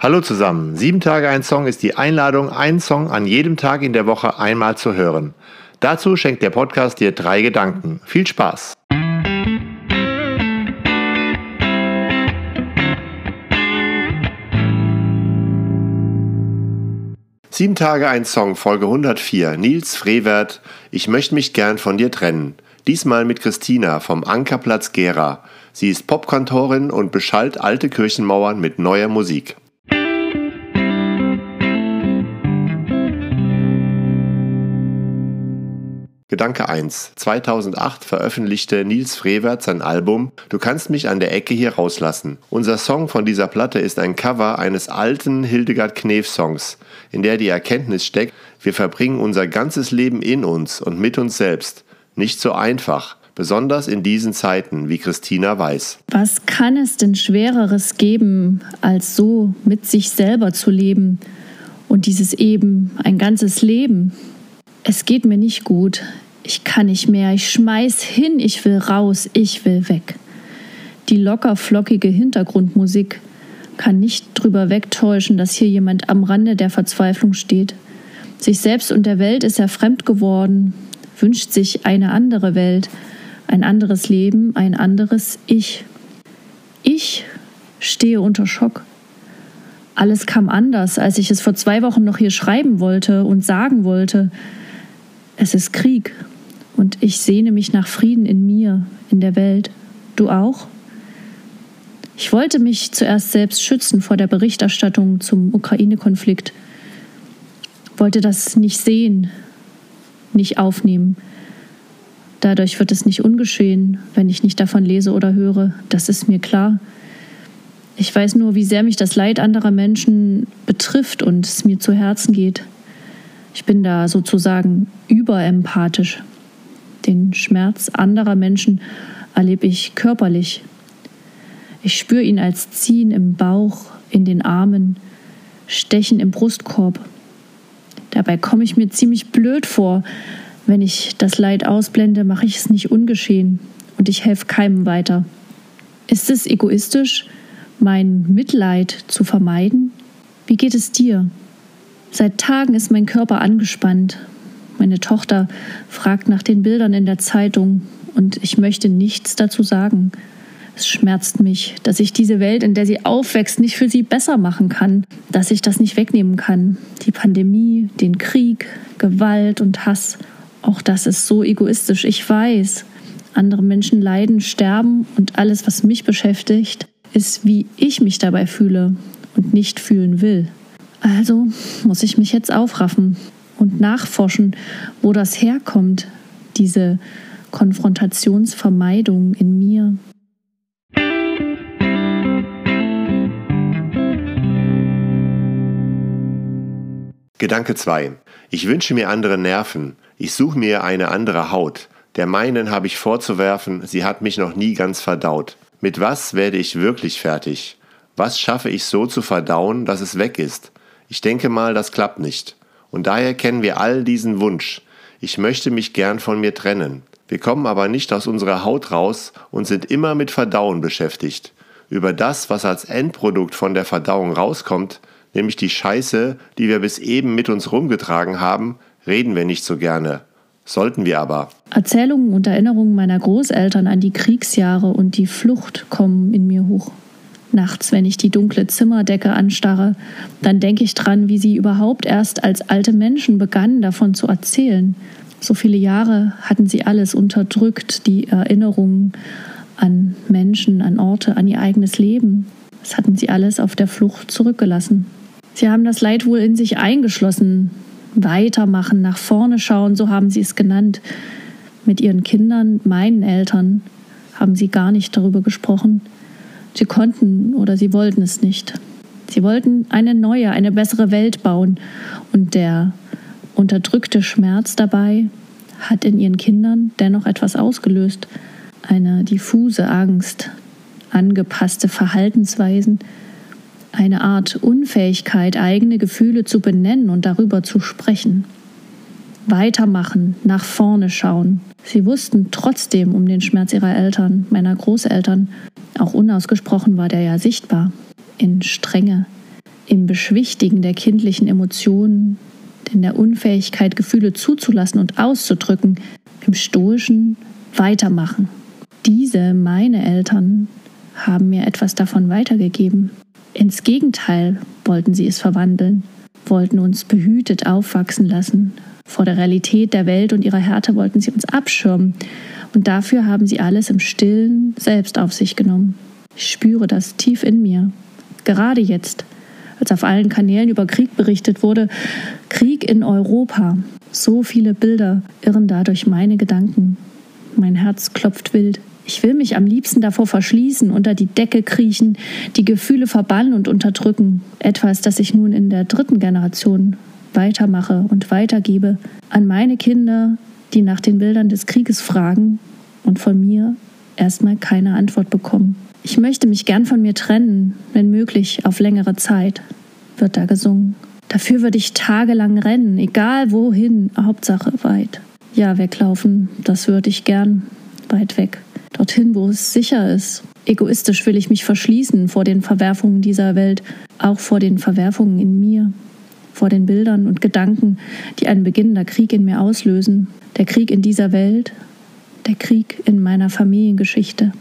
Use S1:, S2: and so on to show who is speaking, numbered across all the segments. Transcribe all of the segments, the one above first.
S1: Hallo zusammen. Sieben Tage ein Song ist die Einladung, einen Song an jedem Tag in der Woche einmal zu hören. Dazu schenkt der Podcast dir drei Gedanken. Viel Spaß! Sieben Tage ein Song, Folge 104. Nils Frevert, ich möchte mich gern von dir trennen. Diesmal mit Christina vom Ankerplatz Gera. Sie ist Popkantorin und beschallt alte Kirchenmauern mit neuer Musik. Gedanke 1. 2008 veröffentlichte Nils Frevert sein Album Du kannst mich an der Ecke hier rauslassen. Unser Song von dieser Platte ist ein Cover eines alten Hildegard Knef Songs, in der die Erkenntnis steckt, wir verbringen unser ganzes Leben in uns und mit uns selbst. Nicht so einfach, besonders in diesen Zeiten, wie Christina weiß.
S2: Was kann es denn Schwereres geben, als so mit sich selber zu leben und dieses eben ein ganzes Leben? Es geht mir nicht gut. Ich kann nicht mehr. Ich schmeiß hin. Ich will raus. Ich will weg. Die locker flockige Hintergrundmusik kann nicht drüber wegtäuschen, dass hier jemand am Rande der Verzweiflung steht. Sich selbst und der Welt ist er fremd geworden, wünscht sich eine andere Welt, ein anderes Leben, ein anderes Ich. Ich stehe unter Schock. Alles kam anders, als ich es vor zwei Wochen noch hier schreiben wollte und sagen wollte. Es ist Krieg und ich sehne mich nach Frieden in mir, in der Welt. Du auch? Ich wollte mich zuerst selbst schützen vor der Berichterstattung zum Ukraine-Konflikt, wollte das nicht sehen, nicht aufnehmen. Dadurch wird es nicht ungeschehen, wenn ich nicht davon lese oder höre. Das ist mir klar. Ich weiß nur, wie sehr mich das Leid anderer Menschen betrifft und es mir zu Herzen geht. Ich bin da sozusagen überempathisch. Den Schmerz anderer Menschen erlebe ich körperlich. Ich spüre ihn als Ziehen im Bauch, in den Armen, Stechen im Brustkorb. Dabei komme ich mir ziemlich blöd vor. Wenn ich das Leid ausblende, mache ich es nicht ungeschehen und ich helfe keinem weiter. Ist es egoistisch, mein Mitleid zu vermeiden? Wie geht es dir? Seit Tagen ist mein Körper angespannt. Meine Tochter fragt nach den Bildern in der Zeitung und ich möchte nichts dazu sagen. Es schmerzt mich, dass ich diese Welt, in der sie aufwächst, nicht für sie besser machen kann, dass ich das nicht wegnehmen kann. Die Pandemie, den Krieg, Gewalt und Hass, auch das ist so egoistisch. Ich weiß, andere Menschen leiden, sterben und alles, was mich beschäftigt, ist, wie ich mich dabei fühle und nicht fühlen will. Also muss ich mich jetzt aufraffen und nachforschen, wo das herkommt, diese Konfrontationsvermeidung in mir.
S1: Gedanke 2. Ich wünsche mir andere Nerven. Ich suche mir eine andere Haut. Der meinen habe ich vorzuwerfen, sie hat mich noch nie ganz verdaut. Mit was werde ich wirklich fertig? Was schaffe ich so zu verdauen, dass es weg ist? Ich denke mal, das klappt nicht. Und daher kennen wir all diesen Wunsch. Ich möchte mich gern von mir trennen. Wir kommen aber nicht aus unserer Haut raus und sind immer mit Verdauen beschäftigt. Über das, was als Endprodukt von der Verdauung rauskommt, nämlich die Scheiße, die wir bis eben mit uns rumgetragen haben, reden wir nicht so gerne. Sollten wir aber.
S2: Erzählungen und Erinnerungen meiner Großeltern an die Kriegsjahre und die Flucht kommen in mir hoch. Nachts, wenn ich die dunkle Zimmerdecke anstarre, dann denke ich dran, wie sie überhaupt erst als alte Menschen begannen, davon zu erzählen. So viele Jahre hatten sie alles unterdrückt, die Erinnerungen an Menschen, an Orte, an ihr eigenes Leben. Das hatten sie alles auf der Flucht zurückgelassen. Sie haben das Leid wohl in sich eingeschlossen. Weitermachen, nach vorne schauen, so haben sie es genannt. Mit ihren Kindern, meinen Eltern, haben sie gar nicht darüber gesprochen. Sie konnten oder sie wollten es nicht. Sie wollten eine neue, eine bessere Welt bauen. Und der unterdrückte Schmerz dabei hat in ihren Kindern dennoch etwas ausgelöst. Eine diffuse Angst, angepasste Verhaltensweisen, eine Art Unfähigkeit, eigene Gefühle zu benennen und darüber zu sprechen. Weitermachen, nach vorne schauen. Sie wussten trotzdem um den Schmerz ihrer Eltern, meiner Großeltern, auch unausgesprochen war der ja sichtbar. In Strenge, im Beschwichtigen der kindlichen Emotionen, in der Unfähigkeit, Gefühle zuzulassen und auszudrücken, im stoischen Weitermachen. Diese, meine Eltern, haben mir etwas davon weitergegeben. Ins Gegenteil wollten sie es verwandeln, wollten uns behütet aufwachsen lassen. Vor der Realität der Welt und ihrer Härte wollten sie uns abschirmen. Und dafür haben sie alles im stillen selbst auf sich genommen. Ich spüre das tief in mir. Gerade jetzt, als auf allen Kanälen über Krieg berichtet wurde, Krieg in Europa. So viele Bilder irren da durch meine Gedanken. Mein Herz klopft wild. Ich will mich am liebsten davor verschließen, unter die Decke kriechen, die Gefühle verbannen und unterdrücken. Etwas, das ich nun in der dritten Generation weitermache und weitergebe an meine Kinder, die nach den Bildern des Krieges fragen und von mir erstmal keine Antwort bekommen. Ich möchte mich gern von mir trennen, wenn möglich auf längere Zeit, wird da gesungen. Dafür würde ich tagelang rennen, egal wohin, Hauptsache weit. Ja, weglaufen, das würde ich gern, weit weg dorthin, wo es sicher ist. Egoistisch will ich mich verschließen vor den Verwerfungen dieser Welt, auch vor den Verwerfungen in mir, vor den Bildern und Gedanken, die einen beginnender Krieg in mir auslösen. Der Krieg in dieser Welt, der Krieg in meiner Familiengeschichte.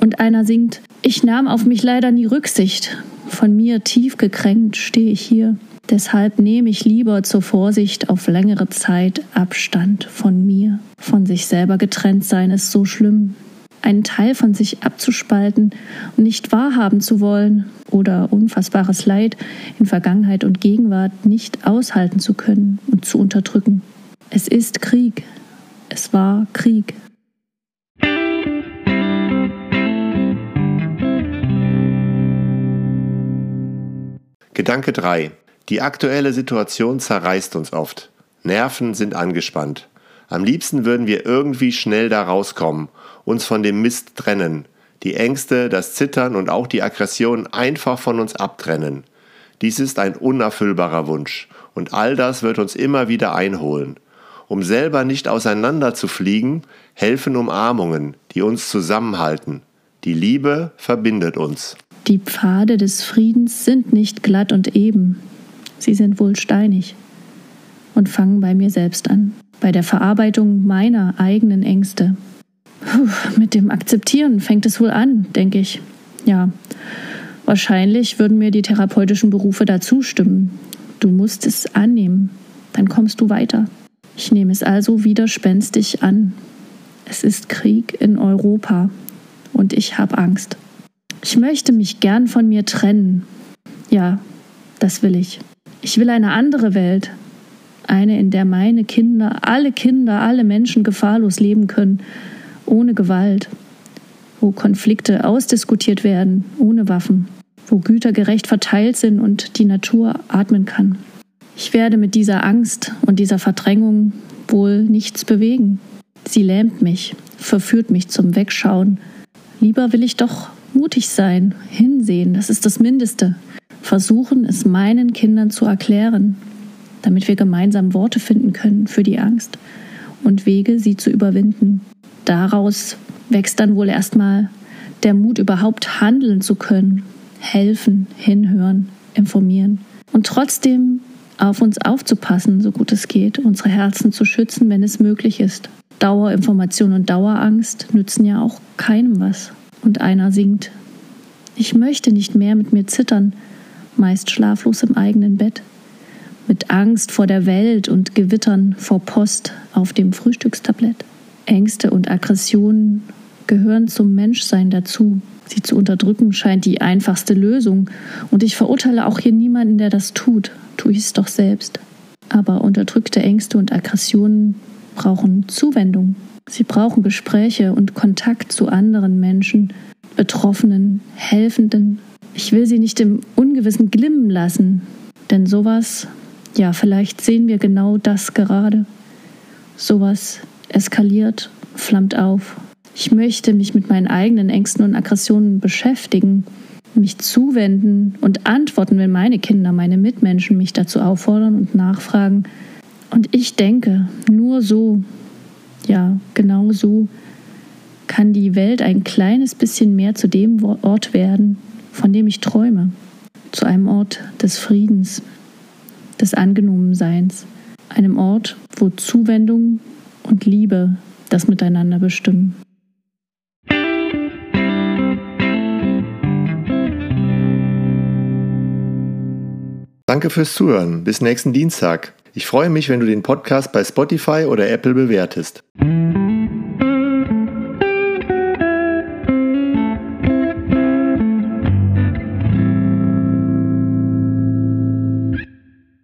S2: Und einer singt, ich nahm auf mich leider nie Rücksicht. Von mir tief gekränkt stehe ich hier. Deshalb nehme ich lieber zur Vorsicht auf längere Zeit Abstand von mir. Von sich selber getrennt sein ist so schlimm, einen Teil von sich abzuspalten und nicht wahrhaben zu wollen oder unfassbares Leid in Vergangenheit und Gegenwart nicht aushalten zu können und zu unterdrücken. Es ist Krieg. Es war Krieg.
S1: Gedanke 3. Die aktuelle Situation zerreißt uns oft. Nerven sind angespannt. Am liebsten würden wir irgendwie schnell da rauskommen uns von dem Mist trennen, die Ängste, das Zittern und auch die Aggression einfach von uns abtrennen. Dies ist ein unerfüllbarer Wunsch, und all das wird uns immer wieder einholen. Um selber nicht auseinander zu fliegen, helfen Umarmungen, die uns zusammenhalten. Die Liebe verbindet uns.
S2: Die Pfade des Friedens sind nicht glatt und eben, sie sind wohl steinig und fangen bei mir selbst an, bei der Verarbeitung meiner eigenen Ängste, mit dem Akzeptieren fängt es wohl an, denke ich. Ja, wahrscheinlich würden mir die therapeutischen Berufe da zustimmen. Du musst es annehmen, dann kommst du weiter. Ich nehme es also widerspenstig an. Es ist Krieg in Europa und ich habe Angst. Ich möchte mich gern von mir trennen. Ja, das will ich. Ich will eine andere Welt. Eine, in der meine Kinder, alle Kinder, alle Menschen gefahrlos leben können ohne Gewalt, wo Konflikte ausdiskutiert werden, ohne Waffen, wo Güter gerecht verteilt sind und die Natur atmen kann. Ich werde mit dieser Angst und dieser Verdrängung wohl nichts bewegen. Sie lähmt mich, verführt mich zum Wegschauen. Lieber will ich doch mutig sein, hinsehen, das ist das Mindeste. Versuchen, es meinen Kindern zu erklären, damit wir gemeinsam Worte finden können für die Angst und Wege, sie zu überwinden daraus wächst dann wohl erstmal der Mut, überhaupt handeln zu können, helfen, hinhören, informieren und trotzdem auf uns aufzupassen, so gut es geht, unsere Herzen zu schützen, wenn es möglich ist. Dauerinformation und Dauerangst nützen ja auch keinem was. Und einer singt, ich möchte nicht mehr mit mir zittern, meist schlaflos im eigenen Bett, mit Angst vor der Welt und Gewittern vor Post auf dem Frühstückstablett. Ängste und Aggressionen gehören zum Menschsein dazu. Sie zu unterdrücken scheint die einfachste Lösung. Und ich verurteile auch hier niemanden, der das tut. Tue ich es doch selbst. Aber unterdrückte Ängste und Aggressionen brauchen Zuwendung. Sie brauchen Gespräche und Kontakt zu anderen Menschen, Betroffenen, Helfenden. Ich will sie nicht im Ungewissen glimmen lassen, denn sowas, ja, vielleicht sehen wir genau das gerade. Sowas eskaliert, flammt auf. Ich möchte mich mit meinen eigenen Ängsten und Aggressionen beschäftigen, mich zuwenden und antworten, wenn meine Kinder, meine Mitmenschen mich dazu auffordern und nachfragen. Und ich denke, nur so, ja, genau so, kann die Welt ein kleines bisschen mehr zu dem Ort werden, von dem ich träume. zu einem Ort des Friedens, des Angenommenseins, einem Ort, wo Zuwendung und Liebe das Miteinander bestimmen.
S1: Danke fürs Zuhören. Bis nächsten Dienstag. Ich freue mich, wenn du den Podcast bei Spotify oder Apple bewertest.